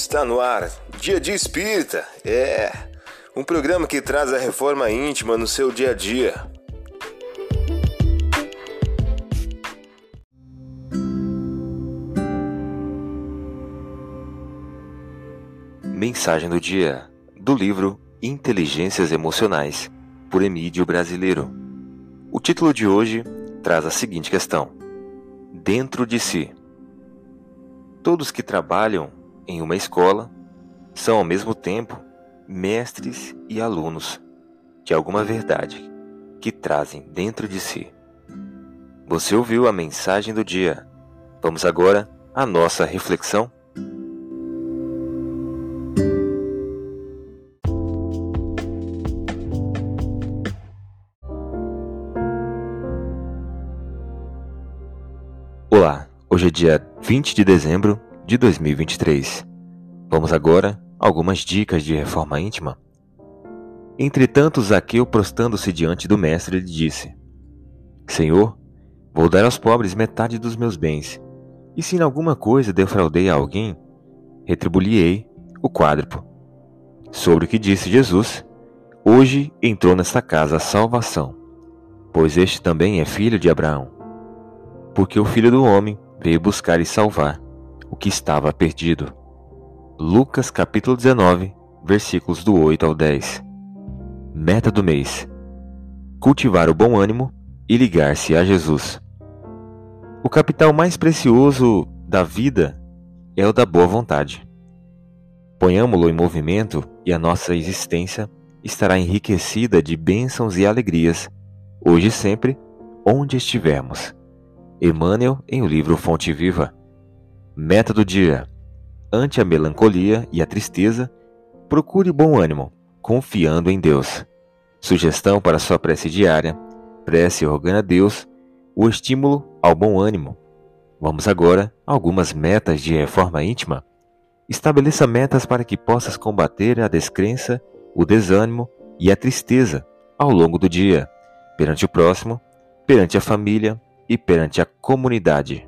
Está no ar, Dia de Espírita. É um programa que traz a reforma íntima no seu dia a dia. Mensagem do dia do livro Inteligências Emocionais, por Emílio Brasileiro. O título de hoje traz a seguinte questão: Dentro de si. Todos que trabalham em uma escola são ao mesmo tempo mestres e alunos de alguma verdade que trazem dentro de si. Você ouviu a mensagem do dia. Vamos agora à nossa reflexão. Olá, hoje é dia 20 de dezembro de 2023. Vamos agora a algumas dicas de reforma íntima. Entretanto, Zaqueu, prostando-se diante do mestre, lhe disse: Senhor, vou dar aos pobres metade dos meus bens, e se em alguma coisa defraudei a alguém, retribuirei o quádruplo. Sobre o que disse Jesus, hoje entrou nesta casa a salvação, pois este também é filho de Abraão. Porque o filho do homem veio buscar e salvar o que estava perdido. Lucas capítulo 19, versículos do 8 ao 10. Meta do mês: cultivar o bom ânimo e ligar-se a Jesus. O capital mais precioso da vida é o da boa vontade. Ponhamo-lo em movimento e a nossa existência estará enriquecida de bênçãos e alegrias, hoje e sempre, onde estivermos. Emmanuel em o livro Fonte Viva. Meta do dia: ante a melancolia e a tristeza, procure bom ânimo, confiando em Deus. Sugestão para sua prece diária: prece organa a Deus o estímulo ao bom ânimo. Vamos agora a algumas metas de reforma íntima. Estabeleça metas para que possas combater a descrença, o desânimo e a tristeza ao longo do dia, perante o próximo, perante a família e perante a comunidade.